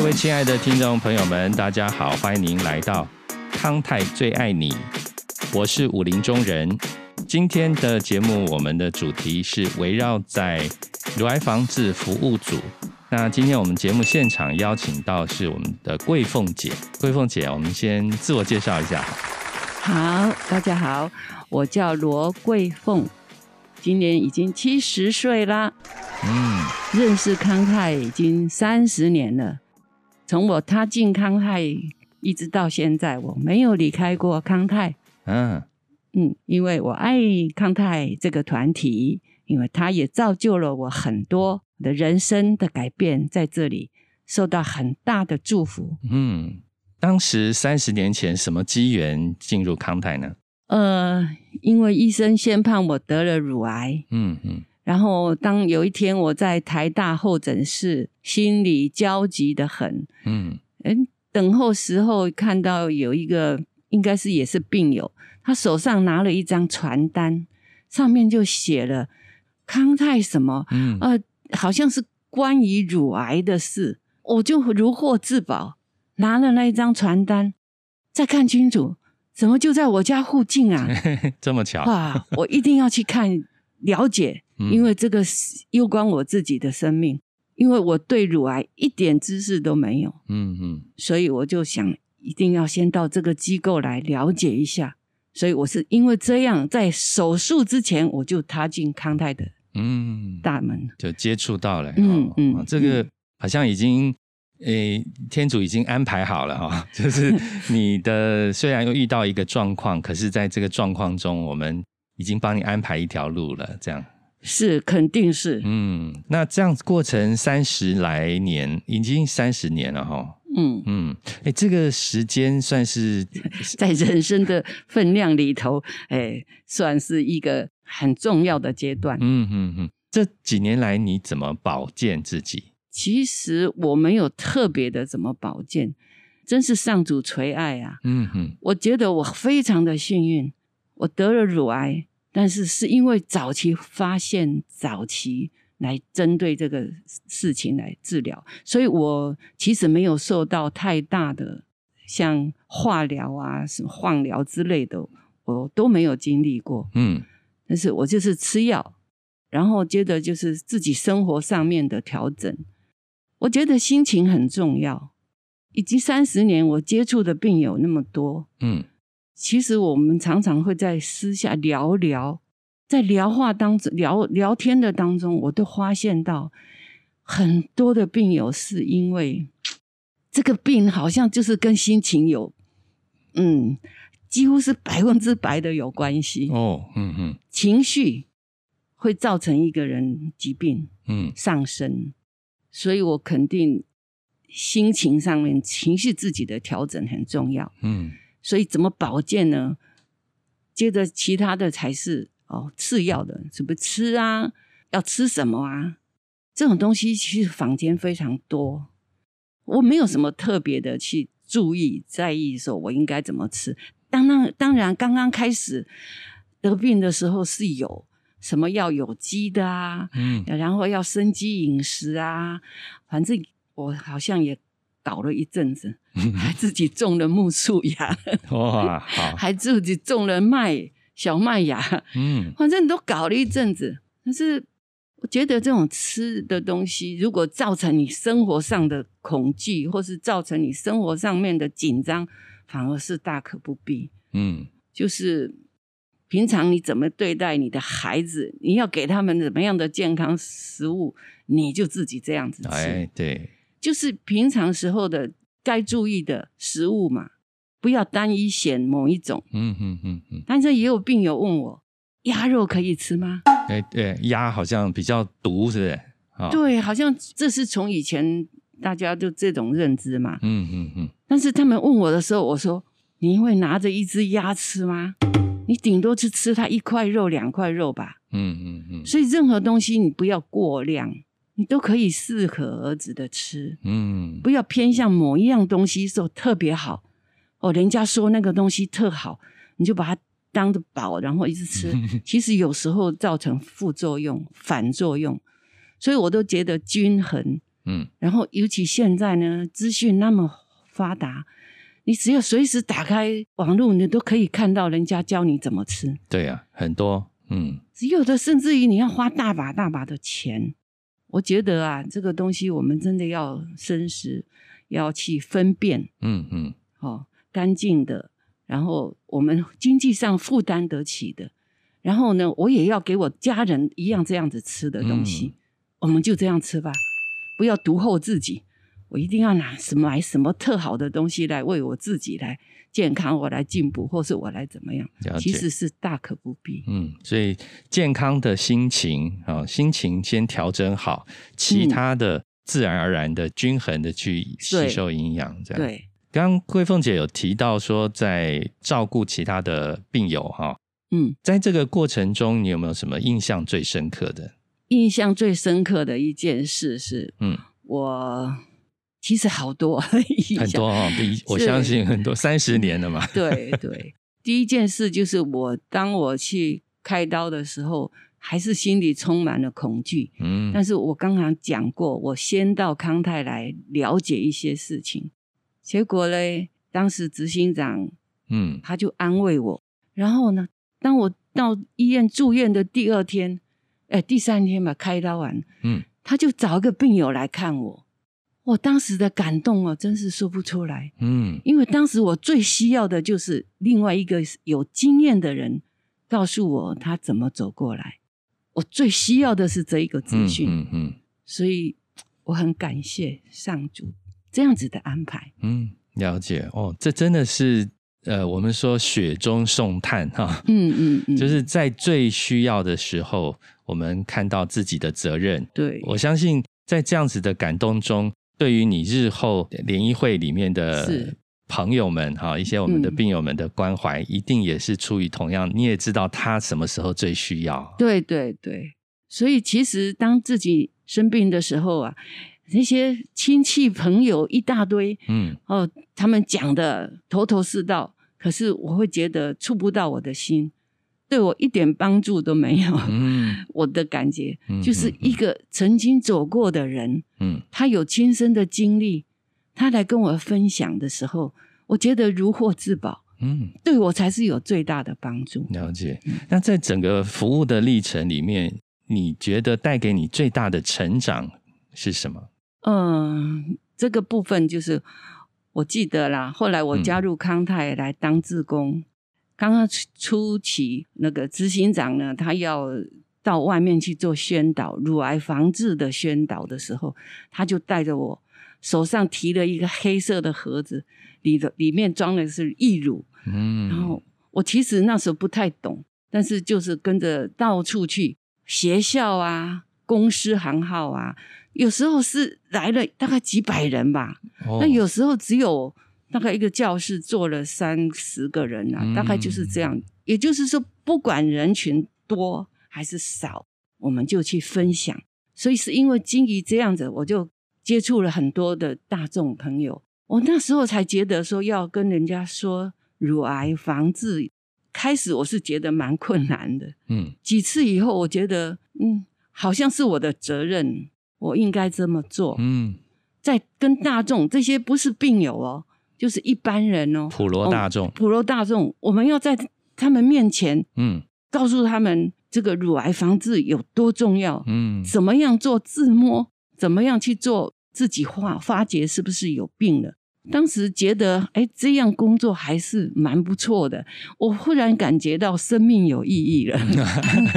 各位亲爱的听众朋友们，大家好，欢迎您来到康泰最爱你，我是武林中人。今天的节目，我们的主题是围绕在乳癌防治服务组。那今天我们节目现场邀请到是我们的桂凤姐，桂凤姐，我们先自我介绍一下。好，大家好，我叫罗桂凤，今年已经七十岁啦。嗯，认识康泰已经三十年了。从我踏进康泰一直到现在，我没有离开过康泰。嗯嗯，因为我爱康泰这个团体，因为它也造就了我很多的人生的改变，在这里受到很大的祝福。嗯，当时三十年前什么机缘进入康泰呢？呃，因为医生宣判我得了乳癌。嗯嗯。然后，当有一天我在台大候诊室，心里焦急的很。嗯，哎，等候时候看到有一个，应该是也是病友，他手上拿了一张传单，上面就写了康泰什么，嗯，呃，好像是关于乳癌的事。我就如获至宝，拿了那一张传单，再看清楚，怎么就在我家附近啊？这么巧哇！我一定要去看了解。因为这个攸关我自己的生命，因为我对乳癌一点知识都没有，嗯嗯，所以我就想一定要先到这个机构来了解一下。所以我是因为这样，在手术之前我就踏进康泰的嗯大门，就接触到了，嗯嗯，这个好像已经诶天主已经安排好了哈，就是你的虽然又遇到一个状况，可是在这个状况中，我们已经帮你安排一条路了，这样。是，肯定是。嗯，那这样过程三十来年，已经三十年了哈。嗯嗯，哎，这个时间算是 在人生的分量里头，哎，算是一个很重要的阶段。嗯嗯嗯，这几年来你怎么保健自己？其实我没有特别的怎么保健，真是上主垂爱啊。嗯哼，我觉得我非常的幸运，我得了乳癌。但是是因为早期发现、早期来针对这个事情来治疗，所以我其实没有受到太大的像化疗啊、什么放疗之类的，我都没有经历过。嗯，但是我就是吃药，然后接着就是自己生活上面的调整。我觉得心情很重要，以及三十年我接触的病友那么多，嗯。其实我们常常会在私下聊聊，在聊话当中聊聊天的当中，我都发现到很多的病友是因为这个病好像就是跟心情有，嗯，几乎是百分之百的有关系哦，嗯嗯，情绪会造成一个人疾病嗯上升，所以我肯定心情上面情绪自己的调整很重要，嗯。所以怎么保健呢？接着其他的才是哦次要的，怎么吃啊？要吃什么啊？这种东西其实坊间非常多，我没有什么特别的去注意在意，说我应该怎么吃。当然，当然，刚刚开始得病的时候是有什么要有机的啊，嗯，然后要生机饮食啊，反正我好像也。搞了一阵子，还自己种了木树芽，还自己种了麦小麦芽，嗯，反正都搞了一阵子。但是我觉得这种吃的东西，如果造成你生活上的恐惧，或是造成你生活上面的紧张，反而是大可不必。嗯，就是平常你怎么对待你的孩子，你要给他们怎么样的健康食物，你就自己这样子吃。哎，对。就是平常时候的该注意的食物嘛，不要单一选某一种。嗯嗯嗯嗯。但是也有病友问我，鸭肉可以吃吗？哎，对，鸭好像比较毒，是不是？对，好像这是从以前大家就这种认知嘛。嗯嗯嗯。但是他们问我的时候，我说：“你会拿着一只鸭吃吗？你顶多是吃它一块肉、两块肉吧。”嗯嗯嗯。所以任何东西你不要过量。你都可以适可而止的吃，嗯，不要偏向某一样东西说特别好哦，人家说那个东西特好，你就把它当着宝，然后一直吃，其实有时候造成副作用、反作用，所以我都觉得均衡嗯，然后尤其现在呢，资讯那么发达，你只要随时打开网络，你都可以看到人家教你怎么吃。对呀，很多，嗯，有的甚至于你要花大把大把的钱。我觉得啊，这个东西我们真的要深思，要去分辨，嗯嗯，哦，干净的，然后我们经济上负担得起的，然后呢，我也要给我家人一样这样子吃的东西，我们就这样吃吧，不要独厚自己，我一定要拿什么买什么特好的东西来为我自己来。健康，我来进步，或是我来怎么样？其实是大可不必。嗯，所以健康的心情啊，心情先调整好，其他的自然而然的均衡的去吸收营养。这样。对。刚刚桂凤姐有提到说，在照顾其他的病友哈，嗯，在这个过程中，你有没有什么印象最深刻的？印象最深刻的一件事是，嗯，我。其实好多，很多啊！我相信很多三十年了嘛。对对，第一件事就是我当我去开刀的时候，还是心里充满了恐惧。嗯，但是我刚刚讲过，我先到康泰来了解一些事情，结果嘞，当时执行长，嗯，他就安慰我。然后呢，当我到医院住院的第二天，哎，第三天吧，开刀完，嗯，他就找一个病友来看我。我当时的感动哦，真是说不出来。嗯，因为当时我最需要的就是另外一个有经验的人告诉我他怎么走过来。我最需要的是这一个资讯。嗯嗯，所以我很感谢上主这样子的安排。嗯，了解哦，这真的是呃，我们说雪中送炭哈。嗯嗯嗯，就是在最需要的时候，我们看到自己的责任。对，我相信在这样子的感动中。对于你日后联谊会里面的朋友们哈，一些我们的病友们的关怀，一定也是出于同样，你也知道他什么时候最需要。对对对，所以其实当自己生病的时候啊，那些亲戚朋友一大堆，嗯。哦，他们讲的头头是道，可是我会觉得触不到我的心。对我一点帮助都没有。嗯，我的感觉就是一个曾经走过的人，嗯，他有亲身的经历，他来跟我分享的时候，我觉得如获至宝。嗯，对我才是有最大的帮助。了解。那在整个服务的历程里面，你觉得带给你最大的成长是什么？嗯，这个部分就是我记得啦。后来我加入康泰来当志工。刚刚初期，那个执行长呢，他要到外面去做宣导乳癌防治的宣导的时候，他就带着我，手上提了一个黑色的盒子，里的里面装的是义乳。嗯，然后我其实那时候不太懂，但是就是跟着到处去学校啊、公司行号啊，有时候是来了大概几百人吧，那有时候只有。大概一个教室坐了三十个人啊，大概就是这样。也就是说，不管人群多还是少，我们就去分享。所以是因为基于这样子，我就接触了很多的大众朋友。我那时候才觉得说要跟人家说乳癌防治，开始我是觉得蛮困难的。嗯，几次以后，我觉得嗯，好像是我的责任，我应该这么做。嗯，在跟大众这些不是病友哦。就是一般人哦，普罗大众，普罗大众，我们要在他们面前，嗯，告诉他们这个乳癌防治有多重要，嗯，怎么样做自摸，怎么样去做自己化发觉是不是有病了。当时觉得，哎，这样工作还是蛮不错的。我忽然感觉到生命有意义了，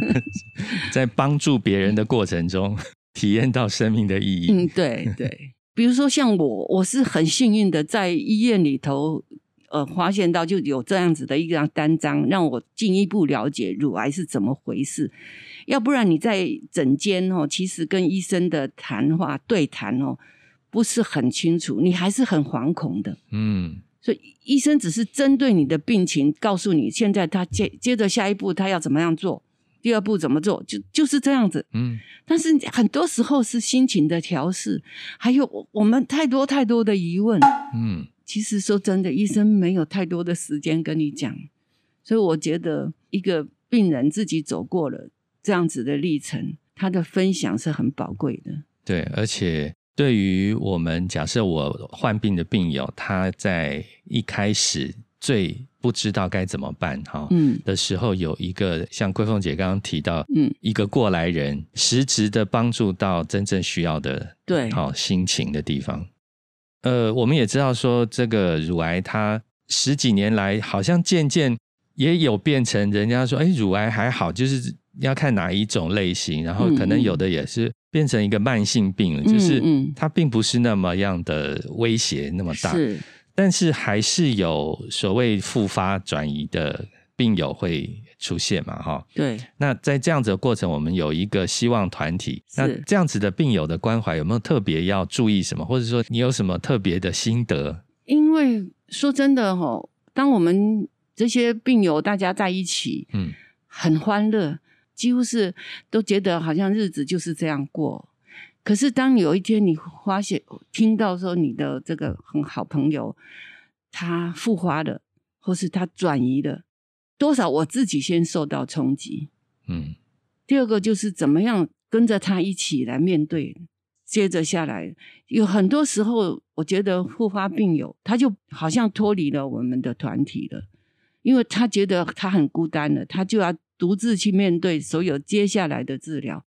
在帮助别人的过程中，体验到生命的意义。嗯，对对。比如说像我，我是很幸运的，在医院里头，呃，发现到就有这样子的一张单张，让我进一步了解乳癌是怎么回事。要不然你在诊间哦，其实跟医生的谈话对谈哦，不是很清楚，你还是很惶恐的。嗯，所以医生只是针对你的病情，告诉你现在他接接着下一步他要怎么样做。第二步怎么做？就就是这样子。嗯，但是很多时候是心情的调试，还有我们太多太多的疑问。嗯，其实说真的，医生没有太多的时间跟你讲，所以我觉得一个病人自己走过了这样子的历程，他的分享是很宝贵的。对，而且。对于我们假设我患病的病友，他在一开始最不知道该怎么办哈，嗯。的时候，有一个像桂凤姐刚刚提到，嗯，一个过来人，实质的帮助到真正需要的，对，好心情的地方。呃，我们也知道说，这个乳癌它十几年来好像渐渐也有变成人家说，哎，乳癌还好，就是要看哪一种类型，然后可能有的也是变成一个慢性病了，就是它并不是那么样的威胁那么大。但是还是有所谓复发转移的病友会出现嘛？哈，对。那在这样子的过程，我们有一个希望团体。那这样子的病友的关怀有没有特别要注意什么？或者说你有什么特别的心得？因为说真的哈，当我们这些病友大家在一起，嗯，很欢乐，几乎是都觉得好像日子就是这样过。可是，当有一天你发现、听到说你的这个很好朋友他复发了，或是他转移了，多少我自己先受到冲击。嗯。第二个就是怎么样跟着他一起来面对，接着下来有很多时候，我觉得复发病友他就好像脱离了我们的团体了，因为他觉得他很孤单了，他就要独自去面对所有接下来的治疗。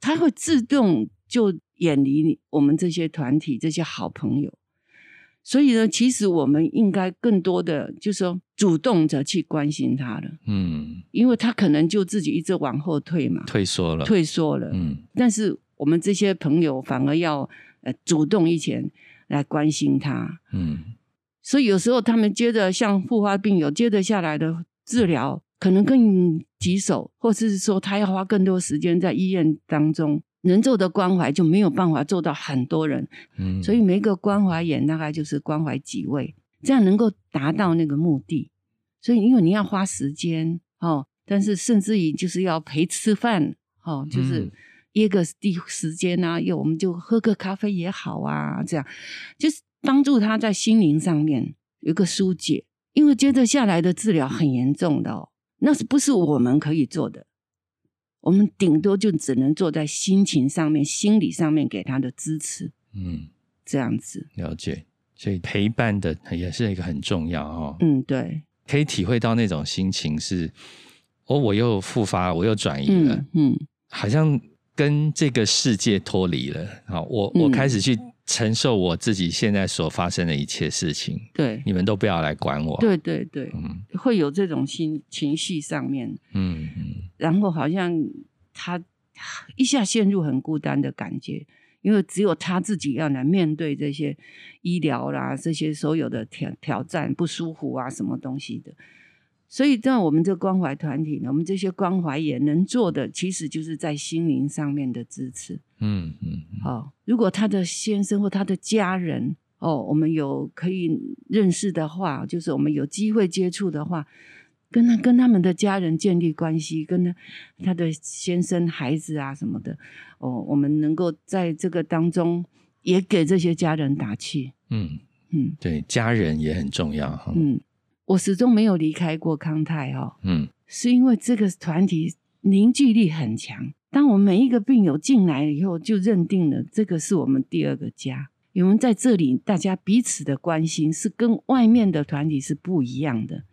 他会自动就远离我们这些团体、这些好朋友，所以呢，其实我们应该更多的，就是说主动着去关心他了。嗯，因为他可能就自己一直往后退嘛，退缩了，退缩了。嗯，但是我们这些朋友反而要呃主动一些来关心他。嗯，所以有时候他们接着像复发病友接着下来的治疗。可能更棘手，或者是说他要花更多时间在医院当中，能做的关怀就没有办法做到很多人。嗯，所以每个关怀员大概就是关怀几位，这样能够达到那个目的。所以因为你要花时间哦，但是甚至于就是要陪吃饭哦，就是约个地时间啊，又我们就喝个咖啡也好啊，这样就是帮助他在心灵上面有个疏解，因为接着下来的治疗很严重的哦。那是不是我们可以做的？我们顶多就只能坐在心情上面、心理上面给他的支持。嗯，这样子了解，所以陪伴的也是一个很重要哦。嗯，对，可以体会到那种心情是，哦，我又复发，我又转移了，嗯，好像跟这个世界脱离了。好，我我开始去。承受我自己现在所发生的一切事情，对，你们都不要来管我。对对对，嗯，会有这种心情绪上面，嗯嗯，然后好像他一下陷入很孤单的感觉，因为只有他自己要来面对这些医疗啦，这些所有的挑挑战、不舒服啊，什么东西的。所以，在我们这关怀团体呢，我们这些关怀也能做的，其实就是在心灵上面的支持。嗯嗯。好，如果他的先生或他的家人哦，我们有可以认识的话，就是我们有机会接触的话，跟他跟他们的家人建立关系，跟他他的先生、孩子啊什么的哦，我们能够在这个当中也给这些家人打气。嗯嗯，对，家人也很重要哈。嗯。我始终没有离开过康泰哦，嗯，是因为这个团体凝聚力很强。当我们每一个病友进来以后，就认定了这个是我们第二个家。我们在这里，大家彼此的关心是跟外面的团体是不一样的，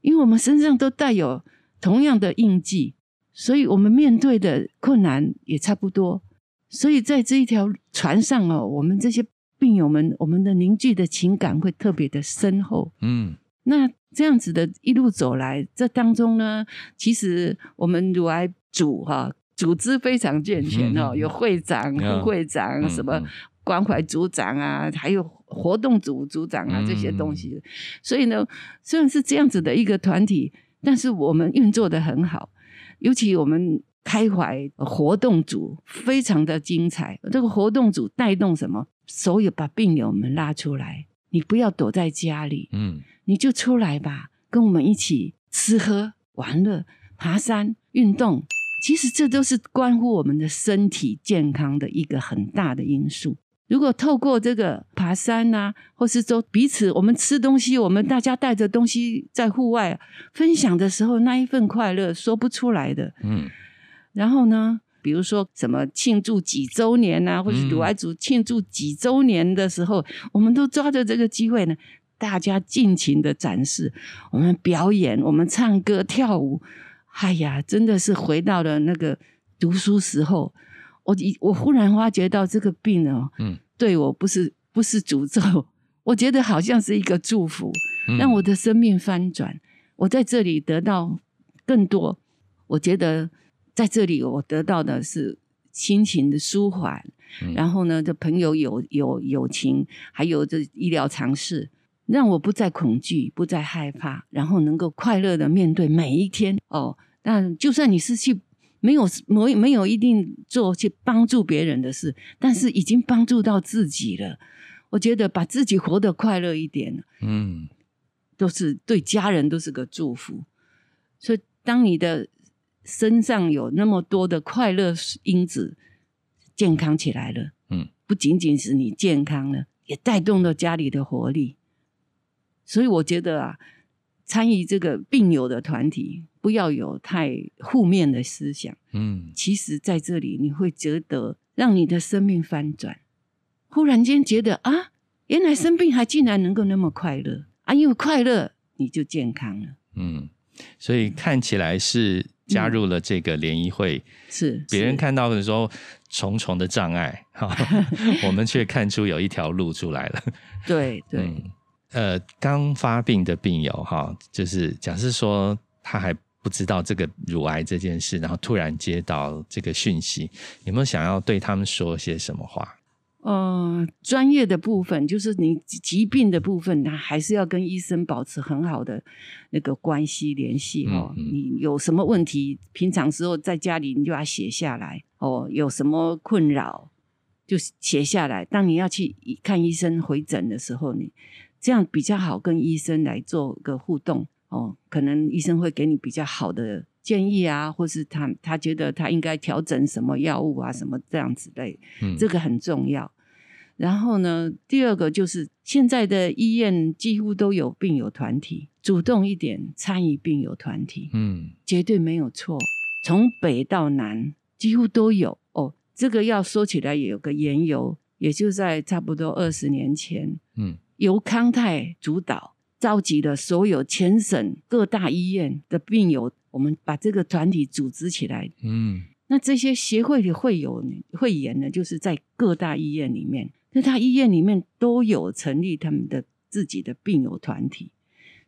因为我们身上都带有同样的印记，所以我们面对的困难也差不多。所以在这一条船上哦，我们这些病友们，我们的凝聚的情感会特别的深厚。嗯，那。这样子的一路走来，这当中呢，其实我们乳癌组哈组织非常健全哦，有会长、副会长、什么关怀组长啊，还有活动组组长啊这些东西。所以呢，虽然是这样子的一个团体，但是我们运作的很好，尤其我们开怀活动组非常的精彩。这个活动组带动什么？所有把病友们拉出来，你不要躲在家里，嗯。你就出来吧，跟我们一起吃喝玩乐、爬山、运动。其实这都是关乎我们的身体健康的一个很大的因素。如果透过这个爬山啊，或是说彼此我们吃东西，我们大家带着东西在户外分享的时候，那一份快乐说不出来的。嗯。然后呢，比如说什么庆祝几周年啊，或者乳癌组庆祝几周年的时候，我们都抓着这个机会呢，大家尽情的展示，我们表演，我们唱歌跳舞。哎呀，真的是回到了那个读书时候。我我忽然发觉到这个病哦，嗯，对我不是不是诅咒，我觉得好像是一个祝福，让我的生命翻转。我在这里得到更多，我觉得在这里我得到的是心情的舒缓，然后呢，这朋友友友友情，还有这医疗常识，让我不再恐惧，不再害怕，然后能够快乐的面对每一天。哦，那就算你是去。没有没没有一定做去帮助别人的事，但是已经帮助到自己了。我觉得把自己活得快乐一点，嗯，都是对家人都是个祝福。所以，当你的身上有那么多的快乐因子，健康起来了，嗯，不仅仅是你健康了，也带动了家里的活力。所以，我觉得啊，参与这个病友的团体。不要有太负面的思想。嗯，其实在这里你会觉得让你的生命翻转，忽然间觉得啊，原来生病还竟然能够那么快乐啊！因为快乐你就健康了。嗯，所以看起来是加入了这个联谊会，是别人看到的时候重重的障碍，哈，我们却看出有一条路出来了。对对，呃，刚发病的病友哈，就是假设说他还。不知道这个乳癌这件事，然后突然接到这个讯息，有没有想要对他们说些什么话？呃，专业的部分就是你疾病的部分，他还是要跟医生保持很好的那个关系联系哦。你有什么问题，平常时候在家里你就要写下来哦。有什么困扰就写下来。当你要去看医生回诊的时候，你这样比较好跟医生来做个互动。哦，可能医生会给你比较好的建议啊，或是他他觉得他应该调整什么药物啊，什么这样子类，嗯，这个很重要。然后呢，第二个就是现在的医院几乎都有病友团体，主动一点参与病友团体，嗯，绝对没有错。从北到南几乎都有哦。这个要说起来也有个缘由，也就在差不多二十年前，嗯，由康泰主导。召集了所有全省各大医院的病友，我们把这个团体组织起来。嗯，那这些协会的会友会员呢，就是在各大医院里面，各大医院里面都有成立他们的自己的病友团体。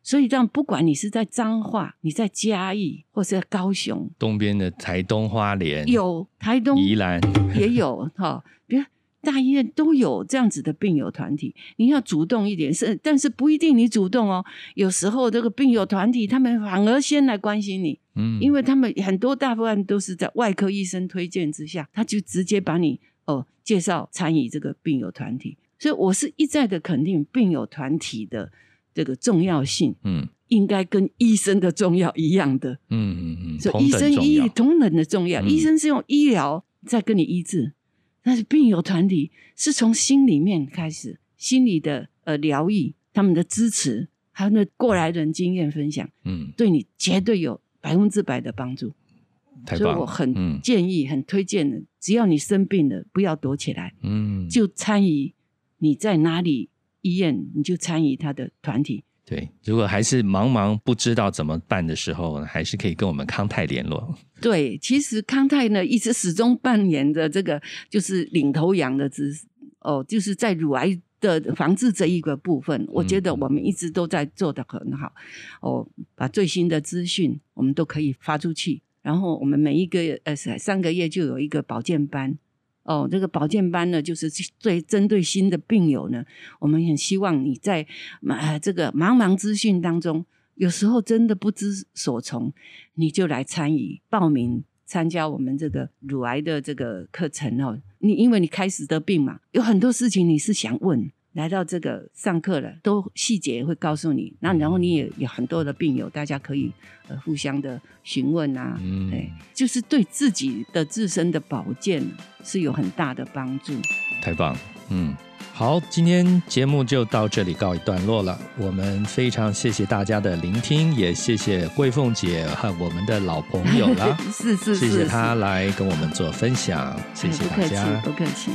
所以，这样不管你是在彰化、你在嘉义，或是在高雄东边的台东花莲，有台东宜兰也有哈，比如。大医院都有这样子的病友团体，你要主动一点，是但是不一定你主动哦。有时候这个病友团体他们反而先来关心你，嗯，因为他们很多大部分都是在外科医生推荐之下，他就直接把你哦介绍参与这个病友团体。所以我是一再的肯定病友团体的这个重要性，嗯，应该跟医生的重要一样的，嗯嗯嗯，所以医生医同等的重要，医生是用医疗在跟你医治。但是病友团体是从心里面开始，心理的呃疗愈，他们的支持，还有那过来人经验分享，嗯，对你绝对有百分之百的帮助。所以我很建议、很推荐的，只要你生病了，不要躲起来，嗯，就参与你在哪里医院，你就参与他的团体。对，如果还是茫茫不知道怎么办的时候，还是可以跟我们康泰联络。对，其实康泰呢一直始终扮演着这个就是领头羊的姿哦，就是在乳癌的防治这一个部分，我觉得我们一直都在做的很好哦，把最新的资讯我们都可以发出去，然后我们每一个呃三个月就有一个保健班。哦，这个保健班呢，就是最针对新的病友呢，我们很希望你在呃这个茫茫资讯当中，有时候真的不知所从，你就来参与报名参加我们这个乳癌的这个课程哦。你因为你开始得病嘛，有很多事情你是想问。来到这个上课了，都细节会告诉你。那然后你也有很多的病友，大家可以呃互相的询问啊，哎，就是对自己的自身的保健是有很大的帮助。太棒，嗯。好，今天节目就到这里告一段落了。我们非常谢谢大家的聆听，也谢谢桂凤姐和我们的老朋友了。是是是，谢谢她来跟我们做分享，谢谢大家，不客气。